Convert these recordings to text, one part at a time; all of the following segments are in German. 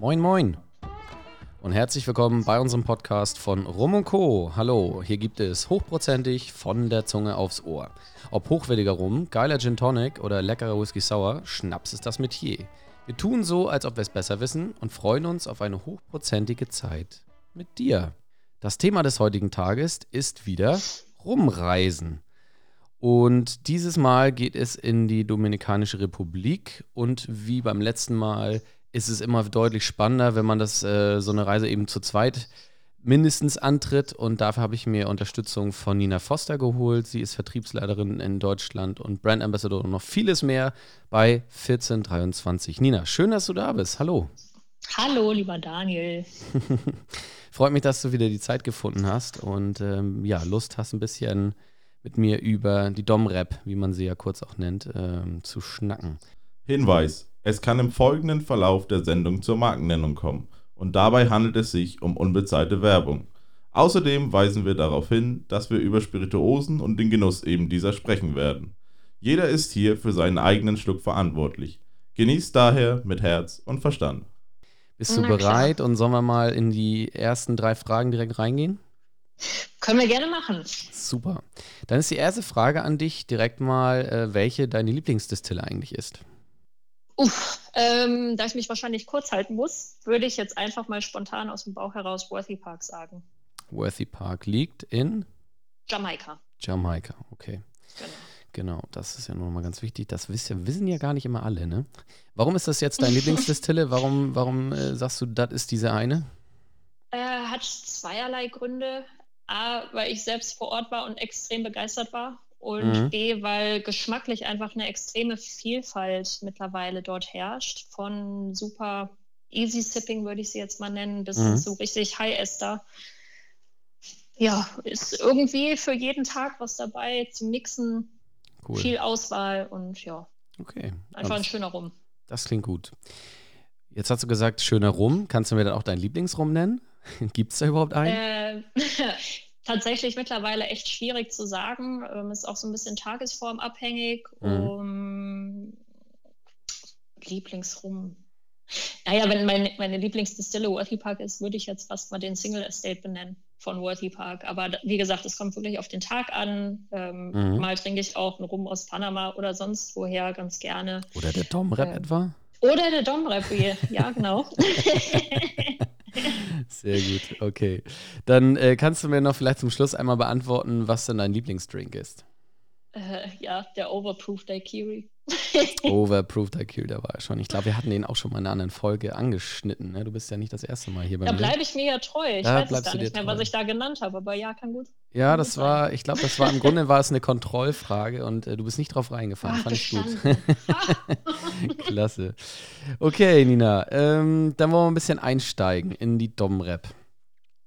Moin, moin. Und herzlich willkommen bei unserem Podcast von Rum und Co. Hallo, hier gibt es hochprozentig von der Zunge aufs Ohr. Ob hochwertiger Rum, geiler Gin Tonic oder leckerer Whisky Sour, Schnaps ist das Metier. Wir tun so, als ob wir es besser wissen und freuen uns auf eine hochprozentige Zeit mit dir. Das Thema des heutigen Tages ist wieder Rumreisen. Und dieses Mal geht es in die Dominikanische Republik und wie beim letzten Mal ist es immer deutlich spannender, wenn man das äh, so eine Reise eben zu zweit mindestens antritt. Und dafür habe ich mir Unterstützung von Nina Foster geholt. Sie ist Vertriebsleiterin in Deutschland und Brand Ambassador und noch vieles mehr bei 1423. Nina, schön, dass du da bist. Hallo. Hallo, lieber Daniel. Freut mich, dass du wieder die Zeit gefunden hast und ähm, ja, Lust hast, ein bisschen mit mir über die Dom-Rap, wie man sie ja kurz auch nennt, ähm, zu schnacken. Hinweis: Es kann im folgenden Verlauf der Sendung zur Markennennung kommen und dabei handelt es sich um unbezahlte Werbung. Außerdem weisen wir darauf hin, dass wir über Spirituosen und den Genuss eben dieser sprechen werden. Jeder ist hier für seinen eigenen Schluck verantwortlich. Genießt daher mit Herz und Verstand. Bist du bereit und sollen wir mal in die ersten drei Fragen direkt reingehen? Können wir gerne machen. Super. Dann ist die erste Frage an dich direkt mal, äh, welche deine Lieblingsdistille eigentlich ist. Uff, ähm, da ich mich wahrscheinlich kurz halten muss, würde ich jetzt einfach mal spontan aus dem Bauch heraus Worthy Park sagen. Worthy Park liegt in Jamaika. Jamaika, okay. Genau. Genau, das ist ja nur mal ganz wichtig. Das wissen, wissen ja gar nicht immer alle, ne? Warum ist das jetzt dein Lieblingsdistille? Warum, warum äh, sagst du, das ist diese eine? Äh, hat zweierlei Gründe. A, weil ich selbst vor Ort war und extrem begeistert war und mhm. B, weil geschmacklich einfach eine extreme Vielfalt mittlerweile dort herrscht. Von super Easy Sipping würde ich sie jetzt mal nennen, bis mhm. so richtig High Ester. Ja, ist irgendwie für jeden Tag was dabei zum Mixen. Cool. Viel Auswahl und ja. Okay. Einfach ein schöner Rum. Das klingt gut. Jetzt hast du gesagt, schöner Rum. Kannst du mir dann auch deinen Lieblingsrum nennen? Gibt es da überhaupt einen? Äh, tatsächlich mittlerweile echt schwierig zu sagen. Ähm, ist auch so ein bisschen tagesformabhängig. Mhm. Um, Lieblingsrum. Naja, wenn meine, meine Lieblingsdistille Worthy Park ist, würde ich jetzt fast mal den Single Estate benennen von Worthy Park. Aber wie gesagt, es kommt wirklich auf den Tag an. Ähm, mhm. Mal trinke ich auch einen Rum aus Panama oder sonst woher ganz gerne. Oder der Domrep äh, etwa? Oder der Domrep, ja, genau. Sehr gut, okay. Dann äh, kannst du mir noch vielleicht zum Schluss einmal beantworten, was denn dein Lieblingsdrink ist. Äh, ja, der Overproof Daiquiri. Overproof Daiquiri, der war ja schon. Ich glaube, wir hatten den auch schon mal in einer anderen Folge angeschnitten. Ne? Du bist ja nicht das erste Mal hier bei da mir. Da bleibe ich mir ja treu. Ich da weiß es gar nicht mehr, treu. was ich da genannt habe, aber ja, kann gut. Ja, das sein. war, ich glaube, das war im Grunde war es eine Kontrollfrage und äh, du bist nicht drauf reingefallen. Ach, Fand ich gut. Klasse. Okay, Nina, ähm, dann wollen wir ein bisschen einsteigen in die Dom-Rap.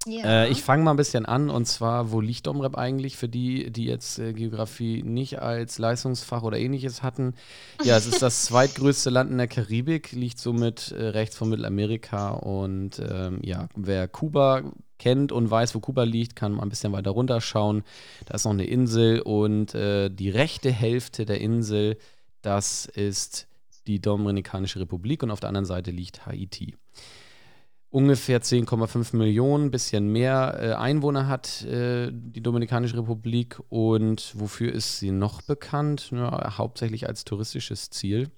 Ja. Äh, ich fange mal ein bisschen an und zwar, wo liegt Domrep eigentlich für die, die jetzt äh, Geografie nicht als Leistungsfach oder ähnliches hatten? Ja, es ist das zweitgrößte Land in der Karibik, liegt somit äh, rechts von Mittelamerika und ähm, ja, wer Kuba kennt und weiß, wo Kuba liegt, kann mal ein bisschen weiter runterschauen. Da ist noch eine Insel und äh, die rechte Hälfte der Insel, das ist die Dominikanische Republik und auf der anderen Seite liegt Haiti ungefähr 10,5 Millionen, bisschen mehr äh, Einwohner hat äh, die Dominikanische Republik. Und wofür ist sie noch bekannt? Ja, hauptsächlich als touristisches Ziel.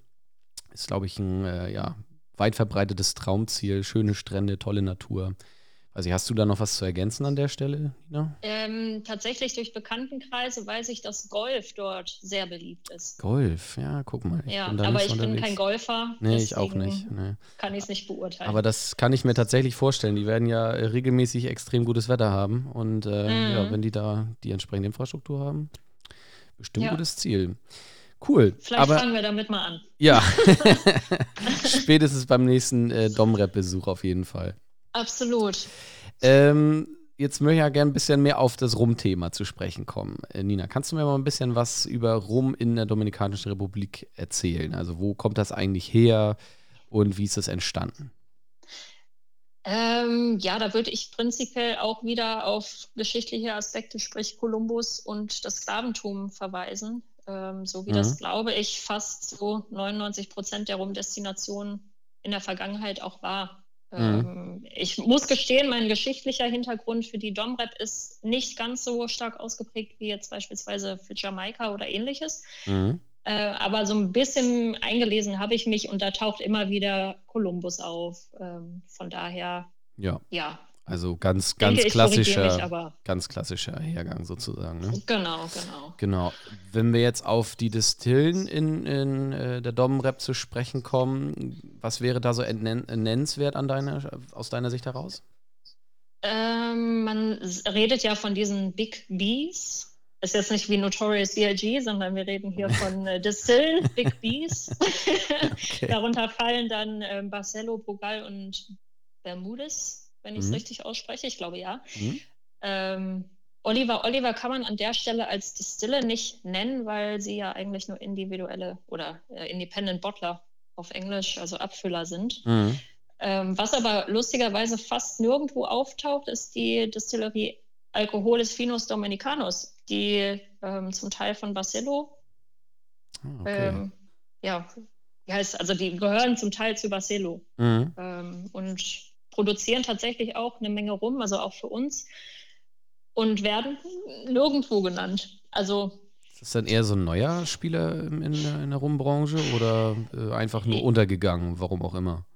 Ist, glaube ich, ein äh, ja, weit verbreitetes Traumziel. Schöne Strände, tolle Natur. Also hast du da noch was zu ergänzen an der Stelle, Nina? Ähm, tatsächlich durch Bekanntenkreise weiß ich, dass Golf dort sehr beliebt ist. Golf, ja, guck mal. ja, aber ich unterwegs. bin kein Golfer. Nee, ich auch nicht. Nee. Kann ich es nicht beurteilen. Aber das kann ich mir tatsächlich vorstellen. Die werden ja regelmäßig extrem gutes Wetter haben. Und äh, mhm. ja, wenn die da die entsprechende Infrastruktur haben, bestimmt ja. gutes Ziel. Cool. Vielleicht aber, fangen wir damit mal an. Ja. Spätestens beim nächsten äh, Dom-Rap-Besuch auf jeden Fall. Absolut. Ähm, jetzt möchte ich ja gerne ein bisschen mehr auf das Rum-Thema zu sprechen kommen. Äh, Nina, kannst du mir mal ein bisschen was über Rum in der Dominikanischen Republik erzählen? Also wo kommt das eigentlich her und wie ist es entstanden? Ähm, ja, da würde ich prinzipiell auch wieder auf geschichtliche Aspekte, sprich Kolumbus und das Sklaventum verweisen. Ähm, so wie mhm. das, glaube ich, fast so 99 Prozent der Rumdestinationen in der Vergangenheit auch war. Mhm. Ähm, ich muss gestehen, mein geschichtlicher Hintergrund für die Domrep ist nicht ganz so stark ausgeprägt wie jetzt beispielsweise für Jamaika oder ähnliches. Mhm. Äh, aber so ein bisschen eingelesen habe ich mich und da taucht immer wieder Kolumbus auf. Ähm, von daher, ja. ja. Also ganz, ganz Denke, klassischer, mich, ganz klassischer Hergang sozusagen. Ne? Genau, genau. Genau. Wenn wir jetzt auf die Distillen in, in äh, der Domrep zu sprechen kommen, was wäre da so nennenswert an deiner, aus deiner Sicht heraus? Ähm, man redet ja von diesen Big Bees ist jetzt nicht wie Notorious B.I.G., sondern wir reden hier von äh, Distillen, Big Bees. okay. Darunter fallen dann äh, Barcelo, Bogal und Bermudez, wenn ich es mhm. richtig ausspreche. Ich glaube ja. Mhm. Ähm, Oliver Oliver kann man an der Stelle als Distille nicht nennen, weil sie ja eigentlich nur individuelle oder äh, Independent Bottler auf Englisch, also Abfüller sind. Mhm. Ähm, was aber lustigerweise fast nirgendwo auftaucht, ist die Distillerie Alcoholis Finos Dominicanos, die ähm, zum Teil von Barcelo, ah, okay. ähm, ja, heißt, also die gehören zum Teil zu Barcelo mhm. ähm, und produzieren tatsächlich auch eine Menge rum, also auch für uns und werden nirgendwo genannt. Also ist das dann eher so ein neuer Spieler in, in, der Rumbranche oder äh, einfach nur untergegangen, warum auch immer?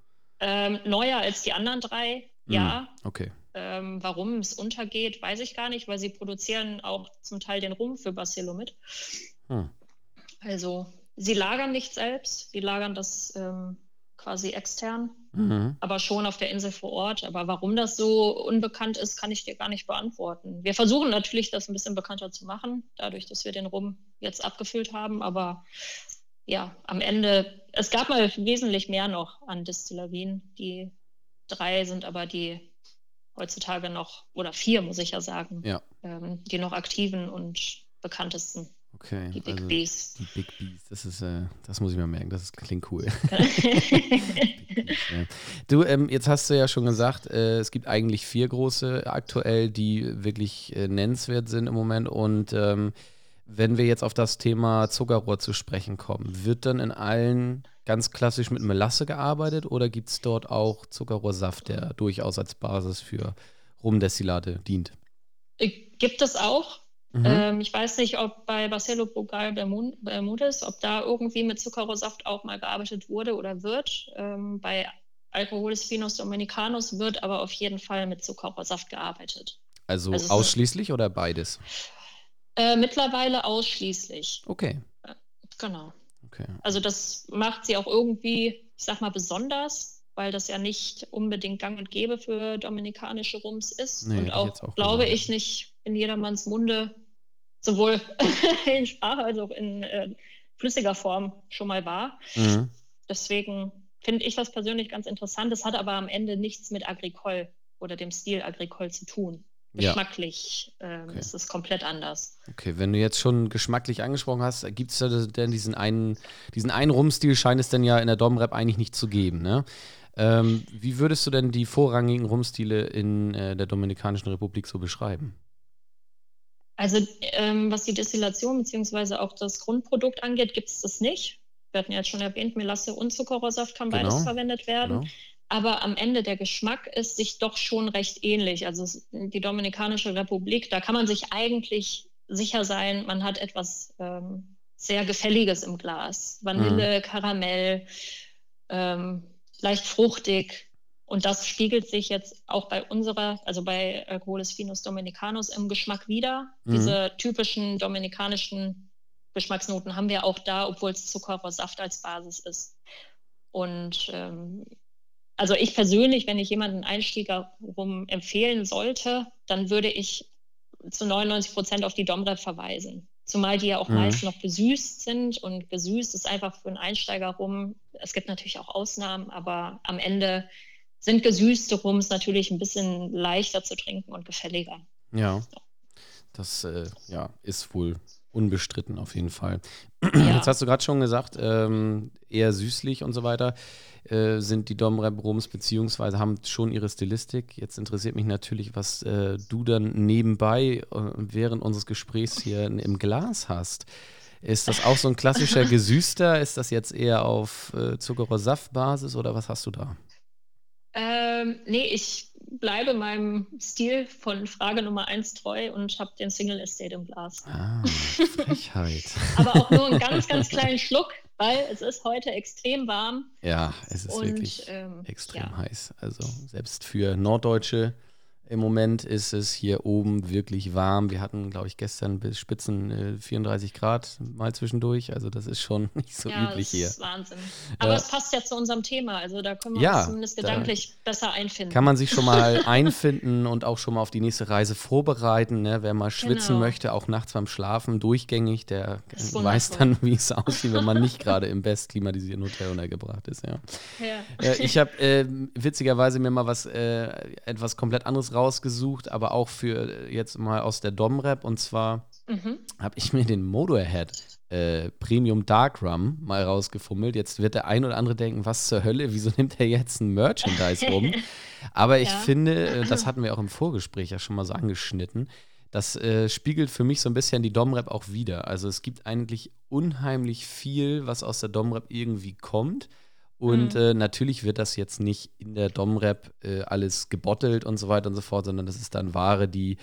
Ähm, neuer als die anderen drei, mhm. ja. Okay. Ähm, warum es untergeht, weiß ich gar nicht, weil sie produzieren auch zum Teil den Rum für Barcelo mit. Hm. Also sie lagern nicht selbst, sie lagern das ähm, quasi extern, mhm. aber schon auf der Insel vor Ort. Aber warum das so unbekannt ist, kann ich dir gar nicht beantworten. Wir versuchen natürlich, das ein bisschen bekannter zu machen, dadurch, dass wir den Rum jetzt abgefüllt haben. Aber ja, am Ende, es gab mal wesentlich mehr noch an Distillerien. Die drei sind aber die heutzutage noch, oder vier, muss ich ja sagen, ja. Ähm, die noch aktiven und bekanntesten. Okay. Die Big also Bees. Die Big Bees, das ist, äh, das muss ich mir merken, das klingt cool. Du, ähm, jetzt hast du ja schon gesagt, äh, es gibt eigentlich vier große aktuell, die wirklich äh, nennenswert sind im Moment und ähm, wenn wir jetzt auf das Thema Zuckerrohr zu sprechen kommen, wird dann in allen ganz klassisch mit Melasse gearbeitet oder gibt es dort auch Zuckerrohrsaft, der durchaus als Basis für Rumdestillate dient? Äh, gibt es auch. Mhm. Ähm, ich weiß nicht, ob bei Barcelo Bogal Bermudez, ob da irgendwie mit Zuckerrohrsaft auch mal gearbeitet wurde oder wird. Ähm, bei Alcoholis Finos Dominicanus wird aber auf jeden Fall mit Zuckerrohrsaft gearbeitet. Also, also ausschließlich oder beides? Äh, mittlerweile ausschließlich. Okay. Äh, genau. Okay. Also das macht sie auch irgendwie, ich sag mal, besonders, weil das ja nicht unbedingt gang und gäbe für dominikanische Rums ist. Nee, und auch, auch glaube ich, nicht in jedermanns Munde, sowohl in Sprache als auch in äh, flüssiger Form schon mal war. Mhm. Deswegen finde ich das persönlich ganz interessant. Es hat aber am Ende nichts mit Agricole oder dem Stil Agricole zu tun. Geschmacklich ja. ähm, okay. ist es komplett anders. Okay, wenn du jetzt schon geschmacklich angesprochen hast, gibt es denn diesen einen, diesen einen Rumstil, scheint es denn ja in der Domrep eigentlich nicht zu geben, ne? Ähm, wie würdest du denn die vorrangigen Rumstile in äh, der Dominikanischen Republik so beschreiben? Also ähm, was die Destillation bzw. auch das Grundprodukt angeht, gibt es das nicht. Wir hatten ja jetzt schon erwähnt, Melasse und Zuckerrohrsaft kann genau. beides verwendet werden. Genau aber am Ende der Geschmack ist sich doch schon recht ähnlich. Also die Dominikanische Republik, da kann man sich eigentlich sicher sein, man hat etwas ähm, sehr Gefälliges im Glas. Vanille, mhm. Karamell, ähm, leicht fruchtig. Und das spiegelt sich jetzt auch bei unserer, also bei Alcoholis Finus Dominicanus im Geschmack wieder. Mhm. Diese typischen dominikanischen Geschmacksnoten haben wir auch da, obwohl es Zuckerrohrsaft als Basis ist. Und ähm, also ich persönlich, wenn ich jemanden Einstieger rum empfehlen sollte, dann würde ich zu 99 Prozent auf die Domrep verweisen. Zumal die ja auch mhm. meist noch gesüßt sind und gesüßt ist einfach für einen Einsteiger rum. Es gibt natürlich auch Ausnahmen, aber am Ende sind gesüßte Rums natürlich ein bisschen leichter zu trinken und gefälliger. Ja, das äh, ja, ist wohl unbestritten auf jeden Fall. Ja. Jetzt hast du gerade schon gesagt, ähm, eher süßlich und so weiter. Äh, sind die Domrep Rums beziehungsweise haben schon ihre Stilistik. Jetzt interessiert mich natürlich, was äh, du dann nebenbei äh, während unseres Gesprächs hier im Glas hast. Ist das auch so ein klassischer Gesüßter? Ist das jetzt eher auf äh, Zuckerrohrsaftbasis oder was hast du da? Äh, Ähm, nee, ich bleibe meinem Stil von Frage Nummer 1 treu und habe den Single Estate im Glas. Ah, Frechheit. Aber auch nur einen ganz, ganz kleinen Schluck, weil es ist heute extrem warm. Ja, es ist und, wirklich ähm, extrem ja. heiß. Also selbst für Norddeutsche im Moment ist es hier oben wirklich warm. Wir hatten, glaube ich, gestern bis Spitzen äh, 34 Grad mal zwischendurch. Also das ist schon nicht so ja, üblich hier. Das ist Wahnsinn. Aber es passt ja zu unserem Thema. Also da können wir ja, uns zumindest gedanklich besser einfinden. Kann man sich schon mal einfinden und auch schon mal auf die nächste Reise vorbereiten. Ne? Wer mal schwitzen genau. möchte, auch nachts beim Schlafen durchgängig, der weiß dann, wie es aussieht, wenn man nicht gerade im best klimatisierten Hotel untergebracht ist. Ja. ja. Äh, ich habe äh, witzigerweise mir mal was äh, etwas komplett anderes rausgesucht, aber auch für jetzt mal aus der Dom-Rap. Und zwar mhm. habe ich mir den Motorhead äh, Premium Dark Rum mal rausgefummelt. Jetzt wird der ein oder andere denken, was zur Hölle, wieso nimmt er jetzt ein Merchandise rum? Aber ich ja. finde, äh, das hatten wir auch im Vorgespräch ja schon mal so angeschnitten, das äh, spiegelt für mich so ein bisschen die Dom-Rap auch wieder. Also es gibt eigentlich unheimlich viel, was aus der Dom-Rap irgendwie kommt. Und mhm. äh, natürlich wird das jetzt nicht in der Dom-Rap äh, alles gebottelt und so weiter und so fort, sondern das ist dann Ware, die,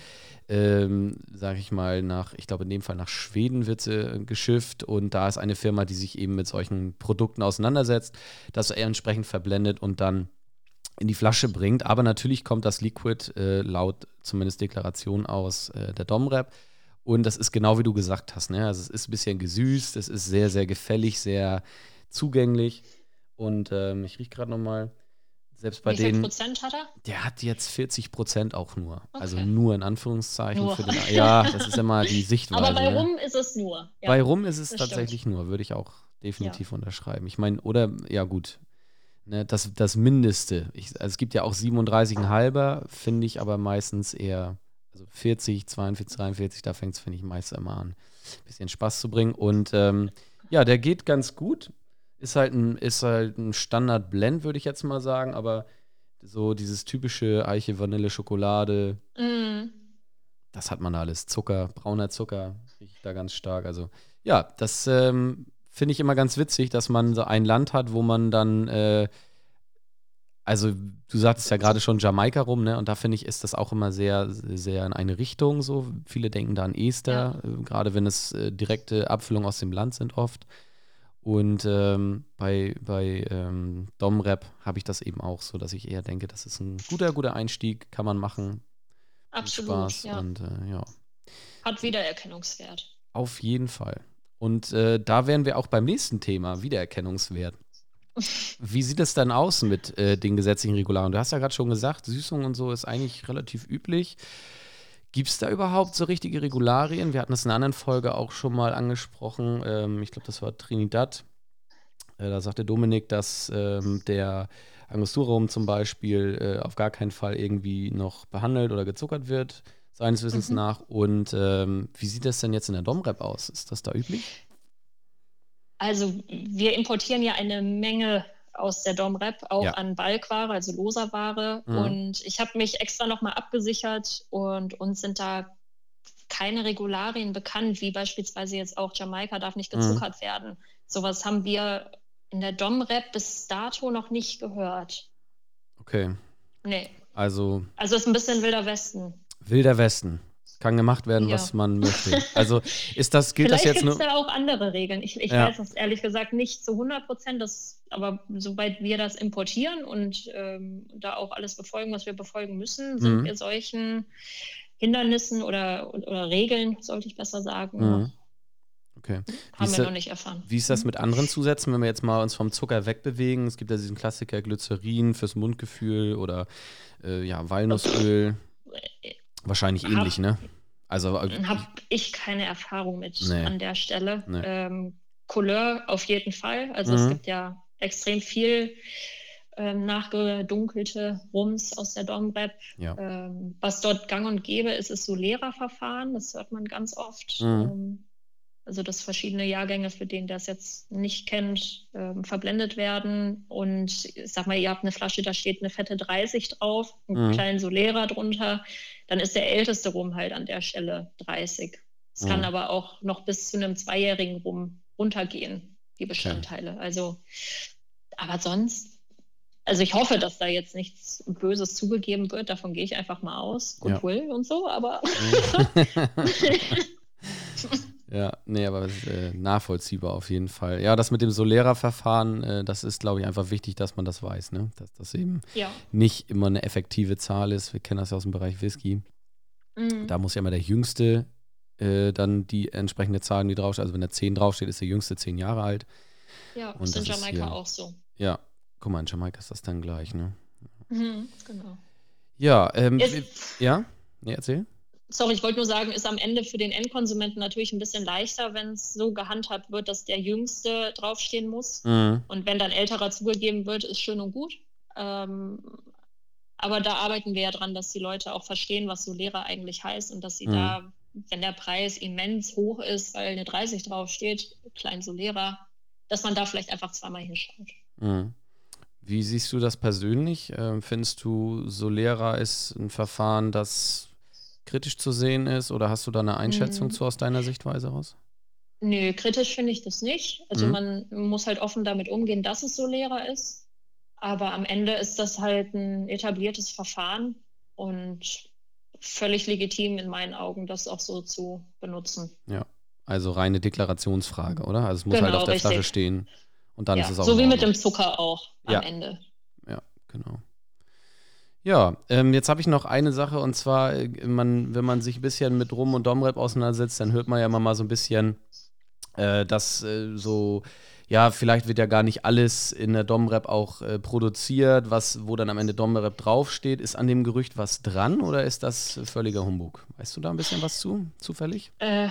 ähm, sag ich mal, nach, ich glaube in dem Fall nach Schweden wird sie äh, geschifft und da ist eine Firma, die sich eben mit solchen Produkten auseinandersetzt, das entsprechend verblendet und dann in die Flasche bringt. Aber natürlich kommt das Liquid äh, laut zumindest Deklaration aus äh, der Dom-Rap. Und das ist genau wie du gesagt hast. Ne? Also es ist ein bisschen gesüßt, es ist sehr, sehr gefällig, sehr zugänglich. Und ähm, ich rieche gerade nochmal, selbst bei Wie denen. Wie viel Prozent hat er? Der hat jetzt 40 Prozent auch nur. Okay. Also nur in Anführungszeichen. Nur. Für den, ja, das ist immer die Sichtweise. Aber bei ne? Rum ist es nur. Ja, bei Rum ist es tatsächlich stimmt. nur, würde ich auch definitiv ja. unterschreiben. Ich meine, oder, ja gut, ne, das, das Mindeste. Ich, also es gibt ja auch 37,5er, finde ich aber meistens eher, also 40, 42, 43, da fängt es, finde ich, meist immer an, ein bisschen Spaß zu bringen. Und ähm, ja, der geht ganz gut. Ist halt ein, ist halt ein Standard-Blend, würde ich jetzt mal sagen, aber so dieses typische Eiche, Vanille, Schokolade, mm. das hat man alles. Zucker, brauner Zucker, riecht da ganz stark. Also, ja, das ähm, finde ich immer ganz witzig, dass man so ein Land hat, wo man dann, äh, also du sagtest ja gerade schon Jamaika rum, ne? Und da finde ich, ist das auch immer sehr, sehr in eine Richtung so. Viele denken da an Ester, ja. äh, gerade wenn es äh, direkte Abfüllungen aus dem Land sind oft. Und ähm, bei, bei ähm, Dom-Rap habe ich das eben auch so, dass ich eher denke, das ist ein guter, guter Einstieg, kann man machen. Absolut. Spaß ja. Und, äh, ja. Hat Wiedererkennungswert. Auf jeden Fall. Und äh, da wären wir auch beim nächsten Thema, Wiedererkennungswert. Wie sieht es dann aus mit äh, den gesetzlichen Regularien? Du hast ja gerade schon gesagt, Süßung und so ist eigentlich relativ üblich. Gibt es da überhaupt so richtige Regularien? Wir hatten das in einer anderen Folge auch schon mal angesprochen. Ähm, ich glaube, das war Trinidad. Äh, da sagte Dominik, dass ähm, der Angostura zum Beispiel äh, auf gar keinen Fall irgendwie noch behandelt oder gezuckert wird, seines Wissens mhm. nach. Und ähm, wie sieht das denn jetzt in der Domrep aus? Ist das da üblich? Also wir importieren ja eine Menge aus der Domrep auch ja. an Balkware, also loser Ware. Mhm. Und ich habe mich extra nochmal abgesichert und uns sind da keine Regularien bekannt, wie beispielsweise jetzt auch Jamaika darf nicht mhm. gezuckert mhm. werden. Sowas haben wir in der Domrep bis dato noch nicht gehört. Okay. Nee. Also. Also ist ein bisschen Wilder Westen. Wilder Westen kann gemacht werden, ja. was man möchte. Also ist das, gilt Vielleicht das jetzt nur? Vielleicht gibt es da auch andere Regeln. Ich, ich ja. weiß das ehrlich gesagt nicht zu 100 Prozent, aber soweit wir das importieren und ähm, da auch alles befolgen, was wir befolgen müssen, sind mhm. wir solchen Hindernissen oder, oder Regeln, sollte ich besser sagen, mhm. Okay. Haben wir da, noch nicht erfahren. Wie ist das mit anderen Zusätzen, wenn wir jetzt mal uns vom Zucker wegbewegen? Es gibt ja diesen Klassiker Glycerin fürs Mundgefühl oder äh, ja, Walnussöl. Wahrscheinlich hab, ähnlich, ne? Also äh, habe ich keine Erfahrung mit nee. an der Stelle. Nee. Ähm, Couleur auf jeden Fall. Also mhm. es gibt ja extrem viel ähm, nachgedunkelte Rums aus der Domrep. Ja. Ähm, was dort gang und gäbe ist, ist so Lehrerverfahren. Das hört man ganz oft. Mhm. Ähm, also dass verschiedene Jahrgänge, für den der es jetzt nicht kennt, ähm, verblendet werden. Und ich sag mal, ihr habt eine Flasche, da steht eine fette 30 drauf, einen mhm. kleinen Solera drunter, dann ist der älteste Rum halt an der Stelle 30. Es mhm. kann aber auch noch bis zu einem zweijährigen Rum runtergehen, die Bestandteile. Okay. Also, aber sonst also ich hoffe, dass da jetzt nichts Böses zugegeben wird. Davon gehe ich einfach mal aus. Goodwill ja. und so, aber. ja, nee, aber ist, äh, nachvollziehbar auf jeden Fall. Ja, das mit dem Solera-Verfahren, äh, das ist, glaube ich, einfach wichtig, dass man das weiß, ne? Dass das eben ja. nicht immer eine effektive Zahl ist. Wir kennen das ja aus dem Bereich Whisky. Mhm. Da muss ja immer der Jüngste äh, dann die entsprechende Zahl, die draufsteht. Also wenn da 10 draufsteht, ist der Jüngste 10 Jahre alt. Ja, und ist in Jamaika ist auch so. Ja, guck mal, in Jamaika ist das dann gleich, ne? Mhm, genau. Ja, ähm, ja? Nee, erzähl. Sorry, ich wollte nur sagen, ist am Ende für den Endkonsumenten natürlich ein bisschen leichter, wenn es so gehandhabt wird, dass der Jüngste draufstehen muss. Mhm. Und wenn dann älterer zugegeben wird, ist schön und gut. Ähm, aber da arbeiten wir ja dran, dass die Leute auch verstehen, was so Lehrer eigentlich heißt und dass sie mhm. da, wenn der Preis immens hoch ist, weil eine 30 draufsteht, klein Solera, dass man da vielleicht einfach zweimal hinschaut. Mhm. Wie siehst du das persönlich? Ähm, findest du, Solera ist ein Verfahren, das kritisch zu sehen ist oder hast du da eine Einschätzung mhm. zu aus deiner Sichtweise raus? Nö, kritisch finde ich das nicht. Also mhm. man muss halt offen damit umgehen, dass es Solera ist. Aber am Ende ist das halt ein etabliertes Verfahren und völlig legitim in meinen Augen, das auch so zu benutzen. Ja, also reine Deklarationsfrage, oder? Also es muss genau, halt auf der richtig. Flasche stehen und dann ja, ist es auch. So wie mit dem Zucker auch am ja. Ende. Ja, genau. Ja, ähm, jetzt habe ich noch eine Sache und zwar, äh, man, wenn man sich ein bisschen mit Rum und Domrep auseinandersetzt, dann hört man ja immer mal so ein bisschen, äh, dass äh, so, ja, vielleicht wird ja gar nicht alles in der Domrep auch äh, produziert, was, wo dann am Ende Domrep draufsteht. Ist an dem Gerücht was dran oder ist das völliger Humbug? Weißt du da ein bisschen was zu, zufällig? Äh,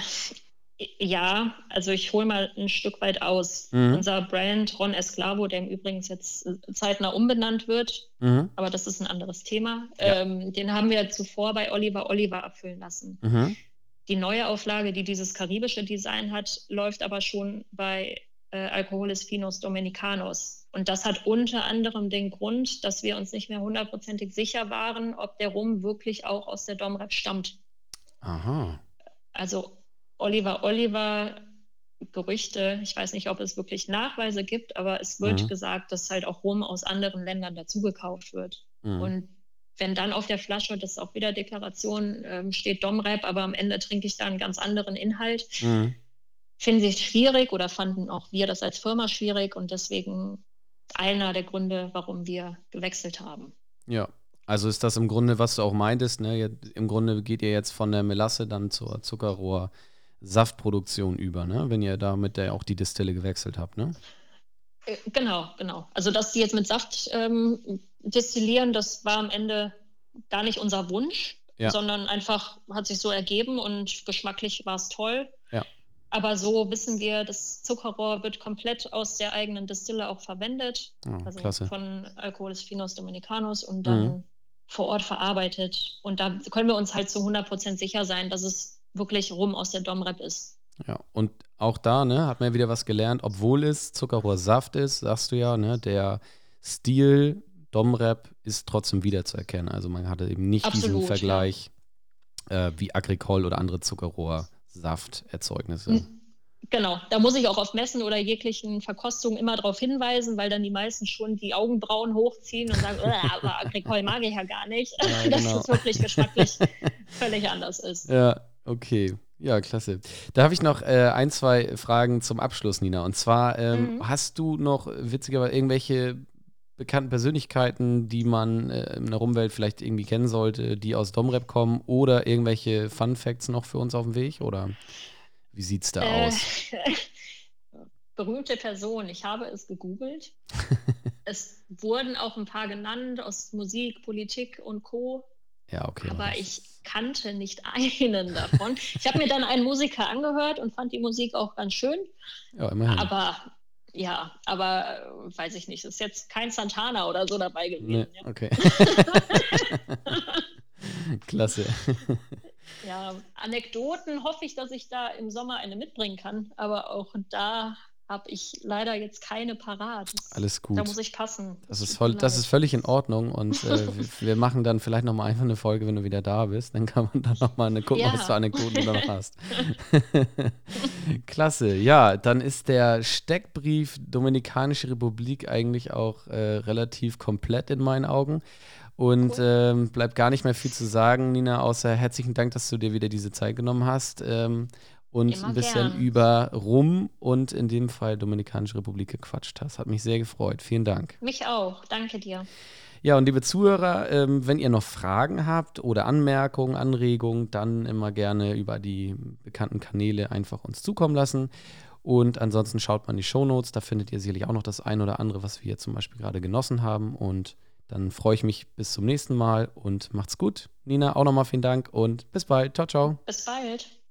ja, also ich hole mal ein Stück weit aus. Mhm. Unser Brand Ron Esclavo, der im Übrigen jetzt äh, zeitnah umbenannt wird, mhm. aber das ist ein anderes Thema, ja. ähm, den haben wir zuvor bei Oliver Oliver abfüllen lassen. Mhm. Die neue Auflage, die dieses karibische Design hat, läuft aber schon bei äh, Alcoholis Finos Dominicanos. Und das hat unter anderem den Grund, dass wir uns nicht mehr hundertprozentig sicher waren, ob der Rum wirklich auch aus der Domrep stammt. Aha. Also Oliver Oliver Gerüchte, ich weiß nicht, ob es wirklich Nachweise gibt, aber es wird mhm. gesagt, dass halt auch Rum aus anderen Ländern dazugekauft wird. Mhm. Und wenn dann auf der Flasche, das ist auch wieder Deklaration, ähm, steht Domrep, aber am Ende trinke ich da einen ganz anderen Inhalt, mhm. finden sie es schwierig oder fanden auch wir das als Firma schwierig und deswegen einer der Gründe, warum wir gewechselt haben. Ja, also ist das im Grunde, was du auch meintest, ne? Im Grunde geht ihr jetzt von der Melasse dann zur Zuckerrohr. Saftproduktion über, ne? wenn ihr da mit der auch die Distille gewechselt habt. Ne? Äh, genau, genau. Also, dass die jetzt mit Saft ähm, destillieren, das war am Ende gar nicht unser Wunsch, ja. sondern einfach hat sich so ergeben und geschmacklich war es toll. Ja. Aber so wissen wir, das Zuckerrohr wird komplett aus der eigenen Distille auch verwendet. Oh, also klasse. von Alcoholis Finos Dominicanos und dann mhm. vor Ort verarbeitet. Und da können wir uns halt zu 100% sicher sein, dass es wirklich rum aus der Domrep ist. Ja, und auch da, ne, hat man ja wieder was gelernt, obwohl es Zuckerrohrsaft ist, sagst du ja, ne, der Stil Domrep ist trotzdem wiederzuerkennen. Also man hatte eben nicht Absolut, diesen Vergleich ja. äh, wie Agricol oder andere Zuckerrohrsafterzeugnisse. Genau, da muss ich auch auf Messen oder jeglichen Verkostungen immer darauf hinweisen, weil dann die meisten schon die Augenbrauen hochziehen und sagen, aber Agricol mag ich ja gar nicht, ja, dass genau. es wirklich geschmacklich völlig anders ist. Ja, Okay, ja, klasse. Da habe ich noch äh, ein, zwei Fragen zum Abschluss, Nina. Und zwar, ähm, mhm. hast du noch witzigerweise irgendwelche bekannten Persönlichkeiten, die man äh, in der Rumwelt vielleicht irgendwie kennen sollte, die aus Domrep kommen oder irgendwelche Fun Facts noch für uns auf dem Weg? Oder wie sieht es da äh, aus? Berühmte Person, ich habe es gegoogelt. es wurden auch ein paar genannt aus Musik, Politik und Co. Ja, okay. Aber ich kannte nicht einen davon. ich habe mir dann einen Musiker angehört und fand die Musik auch ganz schön. Ja, immerhin. Aber ja, aber äh, weiß ich nicht, ist jetzt kein Santana oder so dabei gewesen. Nee. Okay. Klasse. Ja, Anekdoten hoffe ich, dass ich da im Sommer eine mitbringen kann, aber auch da habe ich leider jetzt keine parat. Das, Alles gut. Da muss ich passen. Das ist, voll, das ist völlig in Ordnung und äh, wir machen dann vielleicht nochmal einfach eine Folge, wenn du wieder da bist. Dann kann man dann nochmal eine gucken, ja. was für Anekdoten du noch hast. Klasse. Ja, dann ist der Steckbrief Dominikanische Republik eigentlich auch äh, relativ komplett in meinen Augen. Und cool. ähm, bleibt gar nicht mehr viel zu sagen, Nina, außer herzlichen Dank, dass du dir wieder diese Zeit genommen hast. Ähm, und Immer ein bisschen gern. über Rum und in dem Fall Dominikanische Republik gequatscht hast. Hat mich sehr gefreut. Vielen Dank. Mich auch. Danke dir. Ja, und liebe Zuhörer, ähm, wenn ihr noch Fragen habt oder Anmerkungen, Anregungen, dann immer gerne über die bekannten Kanäle einfach uns zukommen lassen. Und ansonsten schaut mal in die Shownotes, da findet ihr sicherlich auch noch das ein oder andere, was wir zum Beispiel gerade genossen haben. Und dann freue ich mich bis zum nächsten Mal und macht's gut. Nina, auch nochmal vielen Dank und bis bald. Ciao, ciao. Bis bald.